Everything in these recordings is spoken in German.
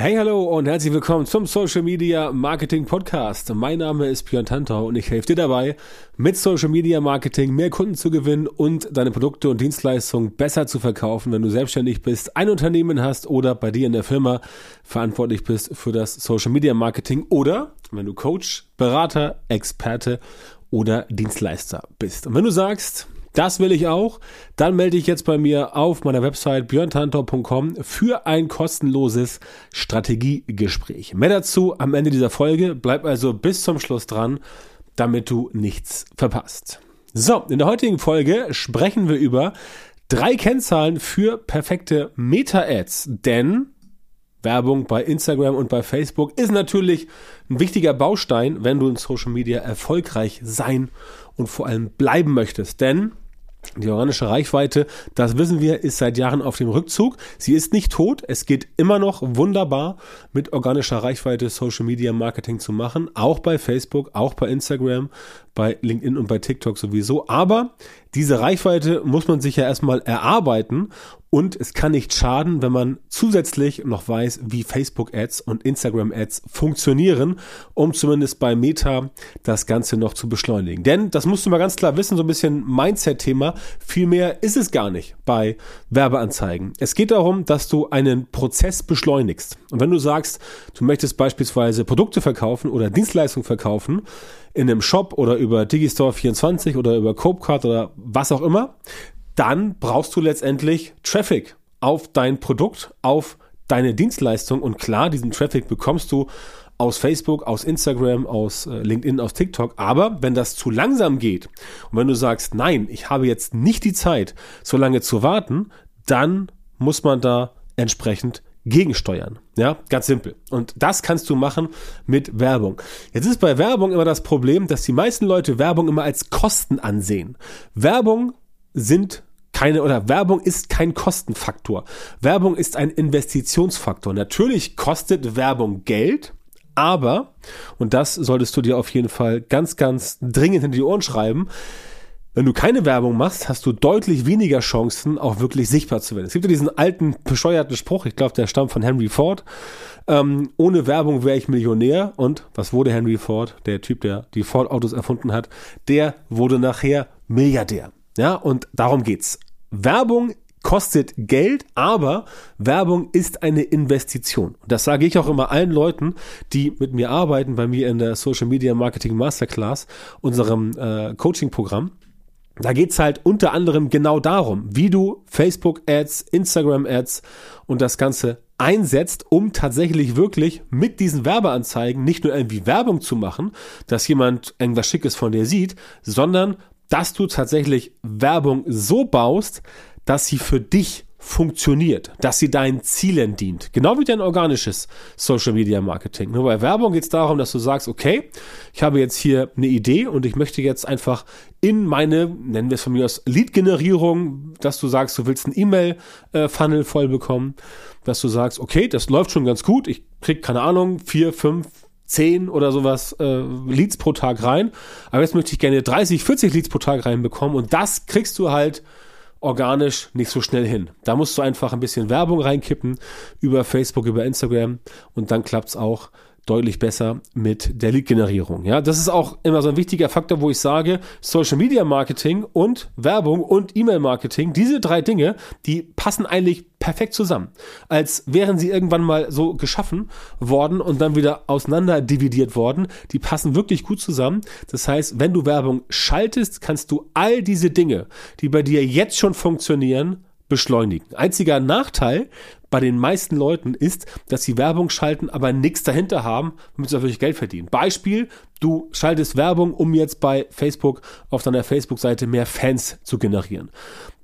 Hey, hallo und herzlich willkommen zum Social Media Marketing Podcast. Mein Name ist Björn Tantau und ich helfe dir dabei, mit Social Media Marketing mehr Kunden zu gewinnen und deine Produkte und Dienstleistungen besser zu verkaufen, wenn du selbstständig bist, ein Unternehmen hast oder bei dir in der Firma verantwortlich bist für das Social Media Marketing oder wenn du Coach, Berater, Experte oder Dienstleister bist. Und wenn du sagst, das will ich auch. Dann melde ich jetzt bei mir auf meiner Website björntantor.com für ein kostenloses Strategiegespräch. Mehr dazu am Ende dieser Folge. Bleib also bis zum Schluss dran, damit du nichts verpasst. So, in der heutigen Folge sprechen wir über drei Kennzahlen für perfekte Meta-Ads. Denn Werbung bei Instagram und bei Facebook ist natürlich ein wichtiger Baustein, wenn du in Social Media erfolgreich sein und vor allem bleiben möchtest. Denn die organische Reichweite, das wissen wir, ist seit Jahren auf dem Rückzug. Sie ist nicht tot. Es geht immer noch wunderbar mit organischer Reichweite Social Media Marketing zu machen. Auch bei Facebook, auch bei Instagram, bei LinkedIn und bei TikTok sowieso. Aber diese Reichweite muss man sich ja erstmal erarbeiten und es kann nicht schaden, wenn man zusätzlich noch weiß, wie Facebook-Ads und Instagram-Ads funktionieren, um zumindest bei Meta das Ganze noch zu beschleunigen. Denn, das musst du mal ganz klar wissen, so ein bisschen Mindset-Thema, viel mehr ist es gar nicht bei Werbeanzeigen. Es geht darum, dass du einen Prozess beschleunigst. Und wenn du sagst, du möchtest beispielsweise Produkte verkaufen oder Dienstleistungen verkaufen, in einem Shop oder über Digistore 24 oder über Copecard oder was auch immer, dann brauchst du letztendlich Traffic auf dein Produkt, auf deine Dienstleistung und klar, diesen Traffic bekommst du aus Facebook, aus Instagram, aus äh, LinkedIn, aus TikTok. Aber wenn das zu langsam geht und wenn du sagst, nein, ich habe jetzt nicht die Zeit, so lange zu warten, dann muss man da entsprechend gegensteuern. Ja, ganz simpel. Und das kannst du machen mit Werbung. Jetzt ist bei Werbung immer das Problem, dass die meisten Leute Werbung immer als Kosten ansehen. Werbung sind keine oder Werbung ist kein Kostenfaktor. Werbung ist ein Investitionsfaktor. Natürlich kostet Werbung Geld, aber, und das solltest du dir auf jeden Fall ganz, ganz dringend in die Ohren schreiben, wenn du keine Werbung machst, hast du deutlich weniger Chancen, auch wirklich sichtbar zu werden. Es gibt ja diesen alten, bescheuerten Spruch, ich glaube, der stammt von Henry Ford. Ähm, ohne Werbung wäre ich Millionär. Und was wurde Henry Ford, der Typ, der die Ford-Autos erfunden hat, der wurde nachher Milliardär. Ja, und darum geht's. Werbung kostet Geld, aber Werbung ist eine Investition. Das sage ich auch immer allen Leuten, die mit mir arbeiten, bei mir in der Social Media Marketing Masterclass, unserem äh, Coaching-Programm. Da geht's halt unter anderem genau darum, wie du Facebook-Ads, Instagram-Ads und das Ganze einsetzt, um tatsächlich wirklich mit diesen Werbeanzeigen nicht nur irgendwie Werbung zu machen, dass jemand irgendwas Schickes von dir sieht, sondern dass du tatsächlich Werbung so baust, dass sie für dich funktioniert, dass sie deinen Zielen dient. Genau wie dein organisches Social Media Marketing. Nur bei Werbung geht es darum, dass du sagst, okay, ich habe jetzt hier eine Idee und ich möchte jetzt einfach in meine, nennen wir es von mir aus, Lead-Generierung, dass du sagst, du willst einen E-Mail-Funnel voll bekommen, dass du sagst, okay, das läuft schon ganz gut, ich krieg, keine Ahnung, vier, fünf, zehn oder sowas äh, Leads pro Tag rein, aber jetzt möchte ich gerne 30, 40 Leads pro Tag reinbekommen und das kriegst du halt organisch nicht so schnell hin. Da musst du einfach ein bisschen Werbung reinkippen über Facebook, über Instagram und dann klappt's auch deutlich besser mit der Lead-Generierung. Ja, das ist auch immer so ein wichtiger Faktor, wo ich sage, Social Media Marketing und Werbung und E-Mail Marketing, diese drei Dinge, die passen eigentlich perfekt zusammen. Als wären sie irgendwann mal so geschaffen worden und dann wieder auseinander dividiert worden. Die passen wirklich gut zusammen. Das heißt, wenn du Werbung schaltest, kannst du all diese Dinge, die bei dir jetzt schon funktionieren, beschleunigen. Einziger Nachteil bei den meisten Leuten ist, dass sie Werbung schalten, aber nichts dahinter haben, damit sie auch wirklich Geld verdienen. Beispiel, du schaltest Werbung, um jetzt bei Facebook auf deiner Facebook-Seite mehr Fans zu generieren.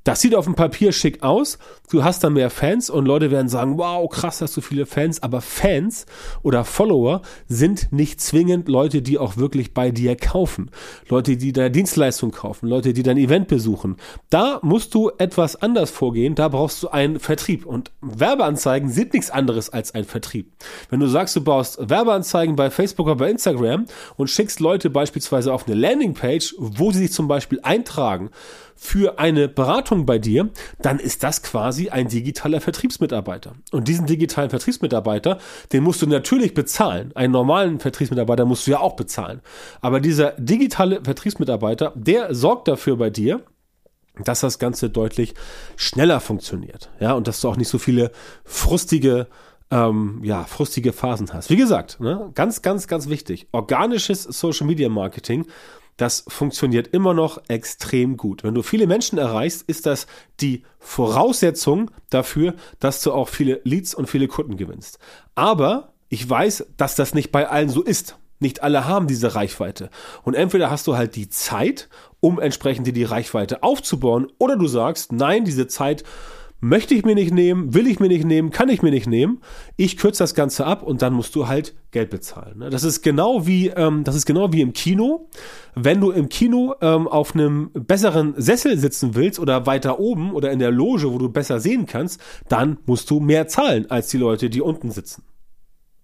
Das sieht auf dem Papier schick aus. Du hast da mehr Fans und Leute werden sagen, wow, krass, hast du viele Fans. Aber Fans oder Follower sind nicht zwingend Leute, die auch wirklich bei dir kaufen. Leute, die deine Dienstleistung kaufen. Leute, die dein Event besuchen. Da musst du etwas anders vorgehen. Da brauchst du einen Vertrieb. Und Werbeanzeigen sind nichts anderes als ein Vertrieb. Wenn du sagst, du baust Werbeanzeigen bei Facebook oder bei Instagram und schickst Leute beispielsweise auf eine Landingpage, wo sie sich zum Beispiel eintragen für eine Beratung bei dir, dann ist das quasi ein digitaler Vertriebsmitarbeiter. Und diesen digitalen Vertriebsmitarbeiter, den musst du natürlich bezahlen. Einen normalen Vertriebsmitarbeiter musst du ja auch bezahlen. Aber dieser digitale Vertriebsmitarbeiter, der sorgt dafür bei dir, dass das Ganze deutlich schneller funktioniert. Ja, und dass du auch nicht so viele frustige ähm, ja, frustige Phasen hast. Wie gesagt, ne, ganz, ganz, ganz wichtig. Organisches Social Media Marketing, das funktioniert immer noch extrem gut. Wenn du viele Menschen erreichst, ist das die Voraussetzung dafür, dass du auch viele Leads und viele Kunden gewinnst. Aber ich weiß, dass das nicht bei allen so ist. Nicht alle haben diese Reichweite. Und entweder hast du halt die Zeit, um entsprechend die Reichweite aufzubauen, oder du sagst, nein, diese Zeit möchte ich mir nicht nehmen, will ich mir nicht nehmen, kann ich mir nicht nehmen. Ich kürze das Ganze ab und dann musst du halt Geld bezahlen. Ne? Das ist genau wie, ähm, das ist genau wie im Kino. Wenn du im Kino ähm, auf einem besseren Sessel sitzen willst oder weiter oben oder in der Loge, wo du besser sehen kannst, dann musst du mehr zahlen als die Leute, die unten sitzen.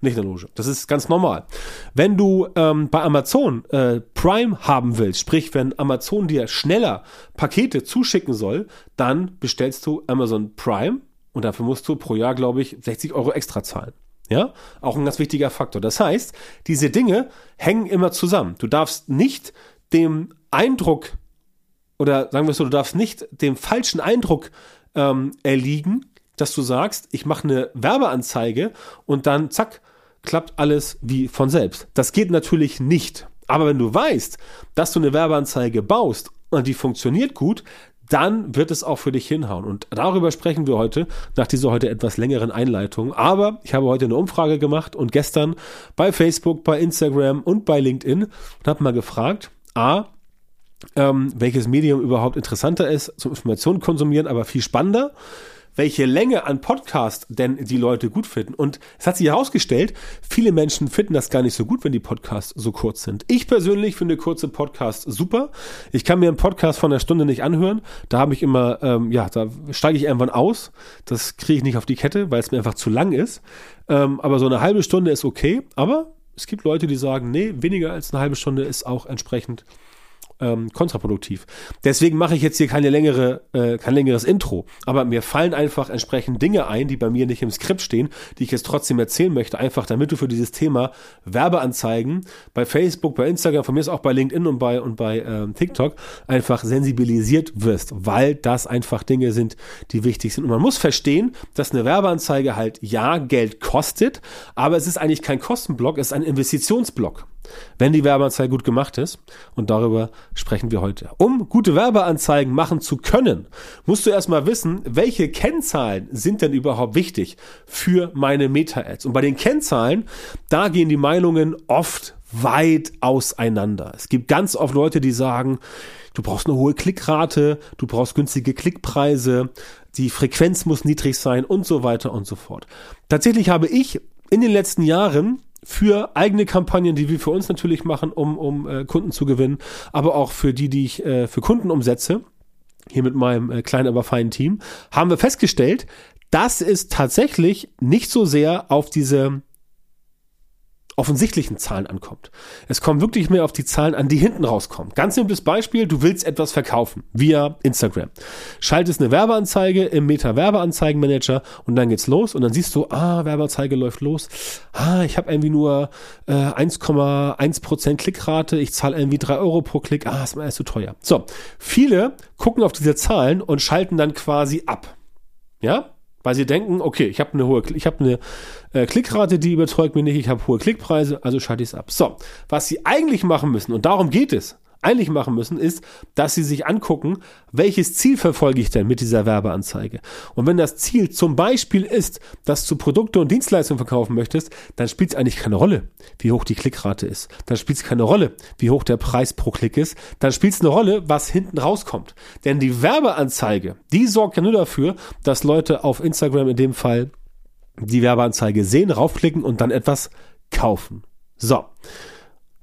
Nicht in der Loge. Das ist ganz normal. Wenn du ähm, bei Amazon äh, Prime haben willst, sprich, wenn Amazon dir schneller Pakete zuschicken soll, dann bestellst du Amazon Prime und dafür musst du pro Jahr, glaube ich, 60 Euro extra zahlen. Ja, auch ein ganz wichtiger Faktor. Das heißt, diese Dinge hängen immer zusammen. Du darfst nicht dem Eindruck oder sagen wir so, du darfst nicht dem falschen Eindruck ähm, erliegen, dass du sagst, ich mache eine Werbeanzeige und dann zack, klappt alles wie von selbst. Das geht natürlich nicht. Aber wenn du weißt, dass du eine Werbeanzeige baust und die funktioniert gut, dann wird es auch für dich hinhauen. Und darüber sprechen wir heute, nach dieser heute etwas längeren Einleitung. Aber ich habe heute eine Umfrage gemacht und gestern bei Facebook, bei Instagram und bei LinkedIn und habe mal gefragt, a, ähm, welches Medium überhaupt interessanter ist zum Informationen konsumieren, aber viel spannender welche Länge an Podcast denn die Leute gut finden. Und es hat sich herausgestellt, viele Menschen finden das gar nicht so gut, wenn die Podcasts so kurz sind. Ich persönlich finde kurze Podcasts super. Ich kann mir einen Podcast von einer Stunde nicht anhören. Da habe ich immer, ähm, ja, da steige ich irgendwann aus. Das kriege ich nicht auf die Kette, weil es mir einfach zu lang ist. Ähm, aber so eine halbe Stunde ist okay. Aber es gibt Leute, die sagen, nee, weniger als eine halbe Stunde ist auch entsprechend ähm, kontraproduktiv. Deswegen mache ich jetzt hier keine längere, äh, kein längeres Intro. Aber mir fallen einfach entsprechend Dinge ein, die bei mir nicht im Skript stehen, die ich jetzt trotzdem erzählen möchte, einfach damit du für dieses Thema Werbeanzeigen bei Facebook, bei Instagram, von mir ist auch bei LinkedIn und bei und bei ähm, TikTok einfach sensibilisiert wirst, weil das einfach Dinge sind, die wichtig sind. Und man muss verstehen, dass eine Werbeanzeige halt ja Geld kostet, aber es ist eigentlich kein Kostenblock, es ist ein Investitionsblock wenn die Werbeanzeige gut gemacht ist. Und darüber sprechen wir heute. Um gute Werbeanzeigen machen zu können, musst du erstmal wissen, welche Kennzahlen sind denn überhaupt wichtig für meine Meta-Ads. Und bei den Kennzahlen, da gehen die Meinungen oft weit auseinander. Es gibt ganz oft Leute, die sagen, du brauchst eine hohe Klickrate, du brauchst günstige Klickpreise, die Frequenz muss niedrig sein und so weiter und so fort. Tatsächlich habe ich in den letzten Jahren für eigene Kampagnen, die wir für uns natürlich machen, um, um äh, Kunden zu gewinnen, aber auch für die, die ich äh, für Kunden umsetze, hier mit meinem äh, kleinen, aber feinen Team, haben wir festgestellt, dass es tatsächlich nicht so sehr auf diese offensichtlichen Zahlen ankommt. Es kommt wirklich mehr auf die Zahlen an, die hinten rauskommen. Ganz simples Beispiel, du willst etwas verkaufen via Instagram. Schaltest eine Werbeanzeige im Meta-Werbeanzeigenmanager und dann geht's los und dann siehst du, ah, Werbeanzeige läuft los. Ah, ich habe irgendwie nur äh, 1,1% Klickrate, ich zahle irgendwie 3 Euro pro Klick. Ah, ist mir alles zu teuer. So, viele gucken auf diese Zahlen und schalten dann quasi ab. Ja, weil sie denken, okay, ich habe eine hohe, ich habe eine äh, Klickrate, die überzeugt mich nicht, ich habe hohe Klickpreise, also schalte ich es ab. So, was sie eigentlich machen müssen, und darum geht es, eigentlich machen müssen, ist, dass sie sich angucken, welches Ziel verfolge ich denn mit dieser Werbeanzeige. Und wenn das Ziel zum Beispiel ist, dass du Produkte und Dienstleistungen verkaufen möchtest, dann spielt es eigentlich keine Rolle, wie hoch die Klickrate ist. Dann spielt es keine Rolle, wie hoch der Preis pro Klick ist. Dann spielt es eine Rolle, was hinten rauskommt. Denn die Werbeanzeige, die sorgt ja nur dafür, dass Leute auf Instagram in dem Fall die Werbeanzeige sehen, raufklicken und dann etwas kaufen. So.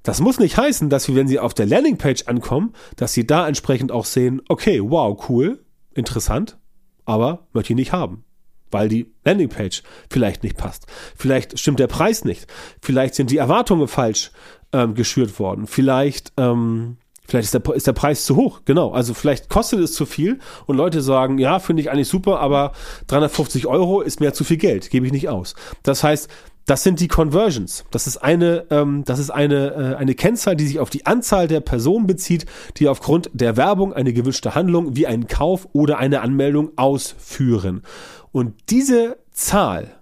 Das muss nicht heißen, dass wir, wenn sie auf der Landingpage ankommen, dass sie da entsprechend auch sehen, okay, wow, cool, interessant, aber möchte ich nicht haben. Weil die Landingpage vielleicht nicht passt. Vielleicht stimmt der Preis nicht. Vielleicht sind die Erwartungen falsch ähm, geschürt worden. Vielleicht, ähm, Vielleicht ist der, ist der Preis zu hoch, genau. Also vielleicht kostet es zu viel und Leute sagen, ja, finde ich eigentlich super, aber 350 Euro ist mir zu viel Geld, gebe ich nicht aus. Das heißt, das sind die Conversions. Das ist eine, ähm, das ist eine, äh, eine Kennzahl, die sich auf die Anzahl der Personen bezieht, die aufgrund der Werbung eine gewünschte Handlung wie einen Kauf oder eine Anmeldung ausführen. Und diese Zahl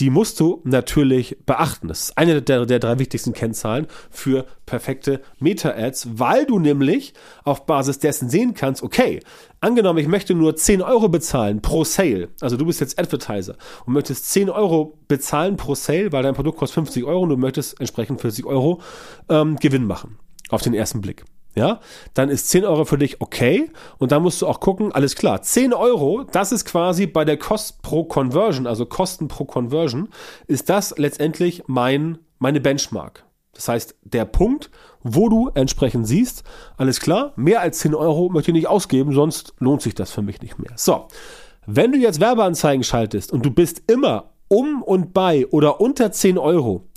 die musst du natürlich beachten. Das ist eine der, der drei wichtigsten Kennzahlen für perfekte Meta-Ads, weil du nämlich auf Basis dessen sehen kannst, okay, angenommen, ich möchte nur 10 Euro bezahlen pro Sale, also du bist jetzt Advertiser und möchtest 10 Euro bezahlen pro Sale, weil dein Produkt kostet 50 Euro und du möchtest entsprechend 40 Euro ähm, Gewinn machen, auf den ersten Blick ja, dann ist 10 Euro für dich okay. Und dann musst du auch gucken, alles klar, 10 Euro, das ist quasi bei der Kost pro Conversion, also Kosten pro Conversion, ist das letztendlich mein, meine Benchmark. Das heißt, der Punkt, wo du entsprechend siehst, alles klar, mehr als 10 Euro möchte ich nicht ausgeben, sonst lohnt sich das für mich nicht mehr. So, wenn du jetzt Werbeanzeigen schaltest und du bist immer um und bei oder unter 10 Euro,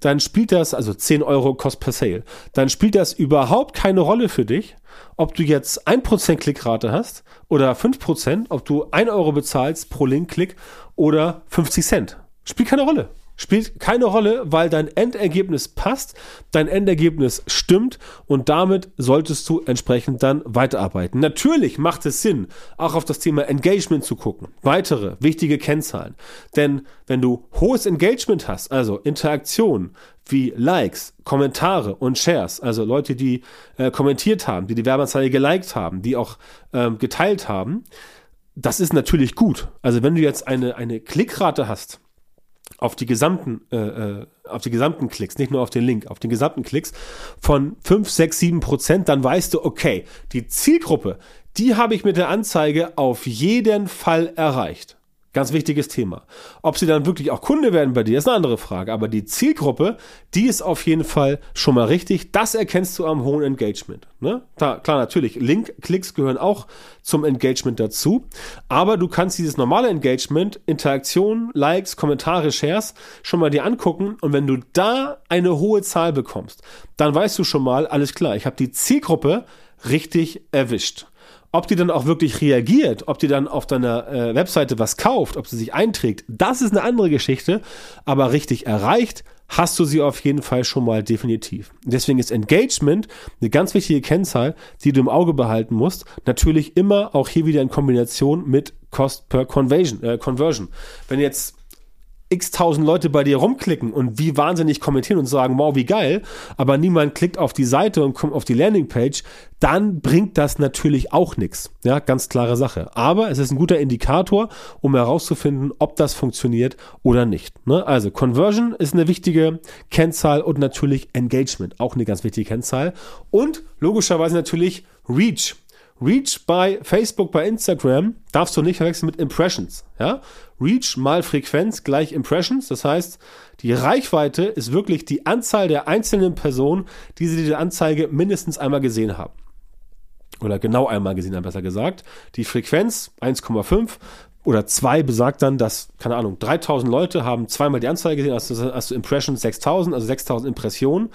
dann spielt das, also 10 Euro Cost per Sale, dann spielt das überhaupt keine Rolle für dich, ob du jetzt 1% Klickrate hast oder 5%, ob du 1 Euro bezahlst pro Link-Klick oder 50 Cent. Spielt keine Rolle. Spielt keine Rolle, weil dein Endergebnis passt, dein Endergebnis stimmt und damit solltest du entsprechend dann weiterarbeiten. Natürlich macht es Sinn, auch auf das Thema Engagement zu gucken. Weitere wichtige Kennzahlen. Denn wenn du hohes Engagement hast, also Interaktion wie Likes, Kommentare und Shares, also Leute, die äh, kommentiert haben, die die Werbeanzeige geliked haben, die auch ähm, geteilt haben, das ist natürlich gut. Also wenn du jetzt eine, eine Klickrate hast, auf die gesamten, äh, äh, auf die gesamten Klicks, nicht nur auf den Link, auf den gesamten Klicks von 5, 6, 7 Prozent, dann weißt du, okay, die Zielgruppe, die habe ich mit der Anzeige auf jeden Fall erreicht. Ganz wichtiges Thema. Ob sie dann wirklich auch Kunde werden bei dir, ist eine andere Frage. Aber die Zielgruppe, die ist auf jeden Fall schon mal richtig. Das erkennst du am hohen Engagement. Ne? Da, klar, natürlich, Link-Klicks gehören auch zum Engagement dazu. Aber du kannst dieses normale Engagement, Interaktion, Likes, Kommentare, Shares schon mal dir angucken. Und wenn du da eine hohe Zahl bekommst, dann weißt du schon mal, alles klar, ich habe die Zielgruppe richtig erwischt. Ob die dann auch wirklich reagiert, ob die dann auf deiner äh, Webseite was kauft, ob sie sich einträgt, das ist eine andere Geschichte. Aber richtig erreicht hast du sie auf jeden Fall schon mal definitiv. Deswegen ist Engagement eine ganz wichtige Kennzahl, die du im Auge behalten musst. Natürlich immer auch hier wieder in Kombination mit Cost per Conversion. Äh, Conversion. Wenn jetzt x tausend Leute bei dir rumklicken und wie wahnsinnig kommentieren und sagen, wow, wie geil, aber niemand klickt auf die Seite und kommt auf die Landingpage, dann bringt das natürlich auch nichts. Ja, ganz klare Sache. Aber es ist ein guter Indikator, um herauszufinden, ob das funktioniert oder nicht. Ne? Also Conversion ist eine wichtige Kennzahl und natürlich Engagement, auch eine ganz wichtige Kennzahl. Und logischerweise natürlich Reach. Reach bei Facebook, bei Instagram darfst du nicht verwechseln mit Impressions. Ja? Reach mal Frequenz gleich Impressions. Das heißt, die Reichweite ist wirklich die Anzahl der einzelnen Personen, die sie diese Anzeige mindestens einmal gesehen haben. Oder genau einmal gesehen haben, besser gesagt. Die Frequenz 1,5 oder 2 besagt dann, dass, keine Ahnung, 3000 Leute haben zweimal die Anzeige gesehen, also, also Impressions 6000, also 6000 Impressionen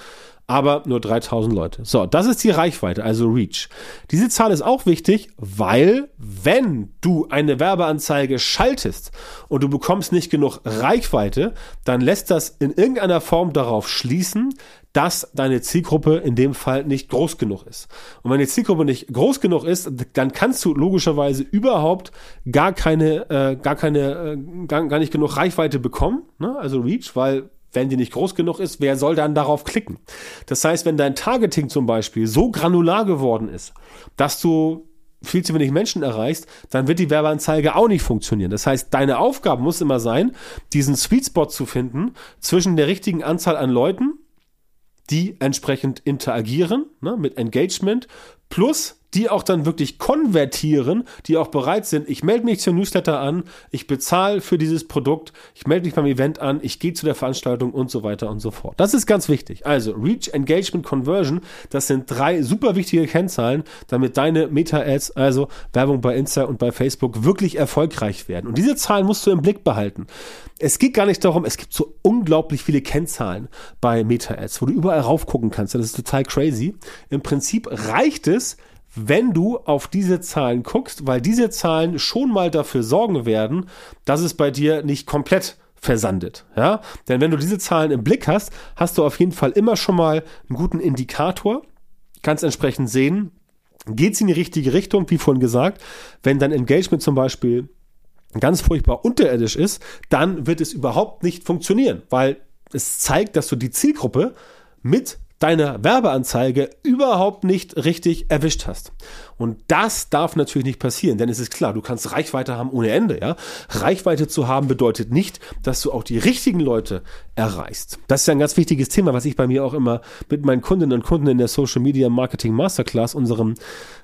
aber nur 3000 Leute. So, das ist die Reichweite, also Reach. Diese Zahl ist auch wichtig, weil wenn du eine Werbeanzeige schaltest und du bekommst nicht genug Reichweite, dann lässt das in irgendeiner Form darauf schließen, dass deine Zielgruppe in dem Fall nicht groß genug ist. Und wenn die Zielgruppe nicht groß genug ist, dann kannst du logischerweise überhaupt gar keine, äh, gar keine, äh, gar, gar nicht genug Reichweite bekommen, ne? also Reach, weil wenn die nicht groß genug ist, wer soll dann darauf klicken? Das heißt, wenn dein Targeting zum Beispiel so granular geworden ist, dass du viel zu wenig Menschen erreichst, dann wird die Werbeanzeige auch nicht funktionieren. Das heißt, deine Aufgabe muss immer sein, diesen Sweet Spot zu finden zwischen der richtigen Anzahl an Leuten, die entsprechend interagieren ne, mit Engagement, plus die auch dann wirklich konvertieren, die auch bereit sind, ich melde mich zum Newsletter an, ich bezahle für dieses Produkt, ich melde mich beim Event an, ich gehe zu der Veranstaltung und so weiter und so fort. Das ist ganz wichtig. Also Reach, Engagement, Conversion, das sind drei super wichtige Kennzahlen, damit deine Meta-Ads, also Werbung bei Insta und bei Facebook, wirklich erfolgreich werden. Und diese Zahlen musst du im Blick behalten. Es geht gar nicht darum, es gibt so unglaublich viele Kennzahlen bei Meta-Ads, wo du überall raufgucken kannst. Das ist total crazy. Im Prinzip reicht es, wenn du auf diese Zahlen guckst, weil diese Zahlen schon mal dafür sorgen werden, dass es bei dir nicht komplett versandet. Ja? Denn wenn du diese Zahlen im Blick hast, hast du auf jeden Fall immer schon mal einen guten Indikator, kannst entsprechend sehen, geht es in die richtige Richtung, wie vorhin gesagt. Wenn dein Engagement zum Beispiel ganz furchtbar unterirdisch ist, dann wird es überhaupt nicht funktionieren, weil es zeigt, dass du die Zielgruppe mit deine Werbeanzeige überhaupt nicht richtig erwischt hast. Und das darf natürlich nicht passieren, denn es ist klar, du kannst Reichweite haben ohne Ende, ja. Reichweite zu haben bedeutet nicht, dass du auch die richtigen Leute erreichst. Das ist ja ein ganz wichtiges Thema, was ich bei mir auch immer mit meinen Kundinnen und Kunden in der Social Media Marketing Masterclass, unserem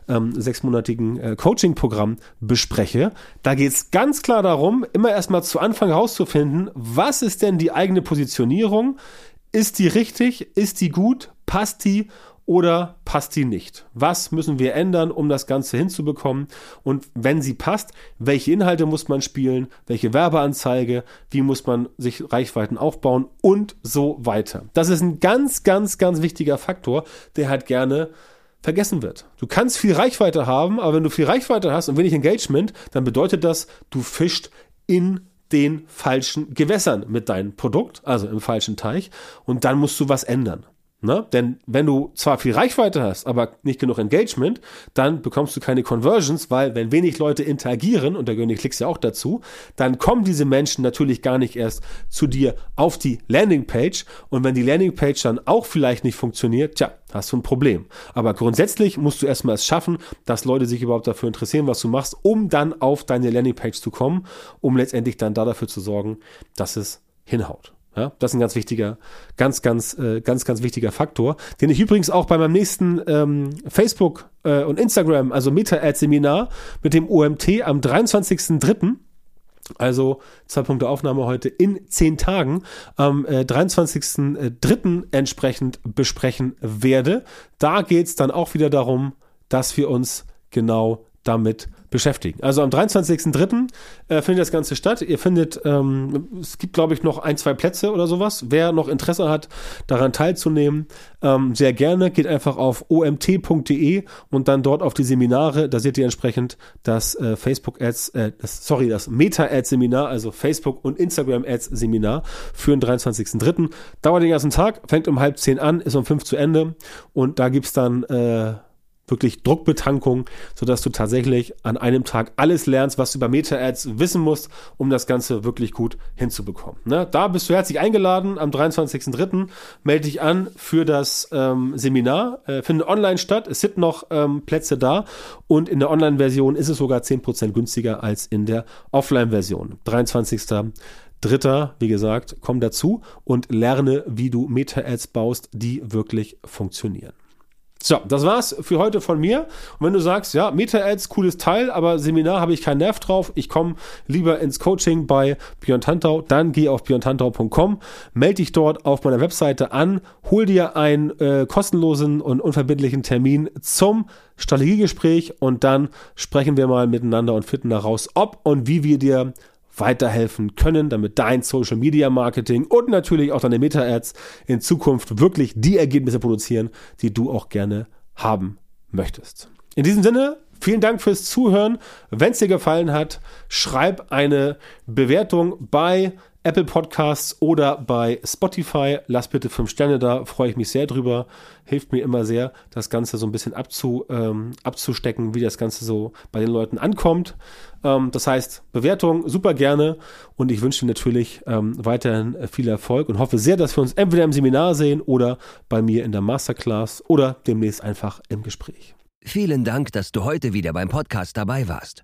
ähm, sechsmonatigen äh, Coaching-Programm bespreche. Da geht es ganz klar darum, immer erstmal zu Anfang herauszufinden, was ist denn die eigene Positionierung? Ist die richtig? Ist die gut? Passt die? Oder passt die nicht? Was müssen wir ändern, um das Ganze hinzubekommen? Und wenn sie passt, welche Inhalte muss man spielen? Welche Werbeanzeige? Wie muss man sich Reichweiten aufbauen? Und so weiter. Das ist ein ganz, ganz, ganz wichtiger Faktor, der halt gerne vergessen wird. Du kannst viel Reichweite haben, aber wenn du viel Reichweite hast und wenig Engagement, dann bedeutet das, du fischst in den falschen Gewässern mit deinem Produkt, also im falschen Teich, und dann musst du was ändern. Ne? Denn wenn du zwar viel Reichweite hast, aber nicht genug Engagement, dann bekommst du keine Conversions, weil wenn wenig Leute interagieren, und da gehören die Klicks ja auch dazu, dann kommen diese Menschen natürlich gar nicht erst zu dir auf die Landingpage. Und wenn die Landingpage dann auch vielleicht nicht funktioniert, tja, hast du ein Problem. Aber grundsätzlich musst du erstmal es schaffen, dass Leute sich überhaupt dafür interessieren, was du machst, um dann auf deine Landingpage zu kommen, um letztendlich dann da dafür zu sorgen, dass es hinhaut. Ja, das ist ein ganz wichtiger, ganz, ganz, äh, ganz, ganz wichtiger Faktor, den ich übrigens auch bei meinem nächsten ähm, Facebook äh, und Instagram, also Meta-Ad-Seminar mit dem OMT am 23.03., also Zeitpunkt der Aufnahme heute in zehn Tagen am äh, 23.03. entsprechend besprechen werde. Da geht es dann auch wieder darum, dass wir uns genau damit beschäftigen. Also am 23.03. Äh, findet das Ganze statt. Ihr findet, ähm, es gibt glaube ich noch ein, zwei Plätze oder sowas. Wer noch Interesse hat, daran teilzunehmen, ähm, sehr gerne. Geht einfach auf omt.de und dann dort auf die Seminare. Da seht ihr entsprechend das äh, Facebook Ads, äh, das, sorry, das Meta Ads Seminar, also Facebook und Instagram Ads Seminar für den 23.03. Dauert den ganzen Tag, fängt um halb zehn an, ist um fünf zu Ende und da gibt's dann äh, wirklich Druckbetankung, sodass du tatsächlich an einem Tag alles lernst, was du über Meta-Ads wissen musst, um das Ganze wirklich gut hinzubekommen. Ne? Da bist du herzlich eingeladen. Am 23.03. melde dich an für das ähm, Seminar. Äh, findet online statt. Es sind noch ähm, Plätze da und in der Online-Version ist es sogar 10% günstiger als in der Offline-Version. 23. Dritter, wie gesagt, komm dazu und lerne, wie du Meta-Ads baust, die wirklich funktionieren. So, das war's für heute von mir. Und wenn du sagst, ja, Meta-Ads, cooles Teil, aber Seminar habe ich keinen Nerv drauf, ich komme lieber ins Coaching bei Björn Tantau, dann geh auf björntantau.com, melde dich dort auf meiner Webseite an, hol dir einen äh, kostenlosen und unverbindlichen Termin zum Strategiegespräch und dann sprechen wir mal miteinander und finden daraus, ob und wie wir dir weiterhelfen können, damit dein Social Media Marketing und natürlich auch deine Meta Ads in Zukunft wirklich die Ergebnisse produzieren, die du auch gerne haben möchtest. In diesem Sinne, vielen Dank fürs Zuhören. Wenn es dir gefallen hat, schreib eine Bewertung bei Apple Podcasts oder bei Spotify. Lass bitte fünf Sterne da, freue ich mich sehr drüber. Hilft mir immer sehr, das Ganze so ein bisschen abzu, ähm, abzustecken, wie das Ganze so bei den Leuten ankommt. Ähm, das heißt, Bewertung super gerne und ich wünsche dir natürlich ähm, weiterhin viel Erfolg und hoffe sehr, dass wir uns entweder im Seminar sehen oder bei mir in der Masterclass oder demnächst einfach im Gespräch. Vielen Dank, dass du heute wieder beim Podcast dabei warst.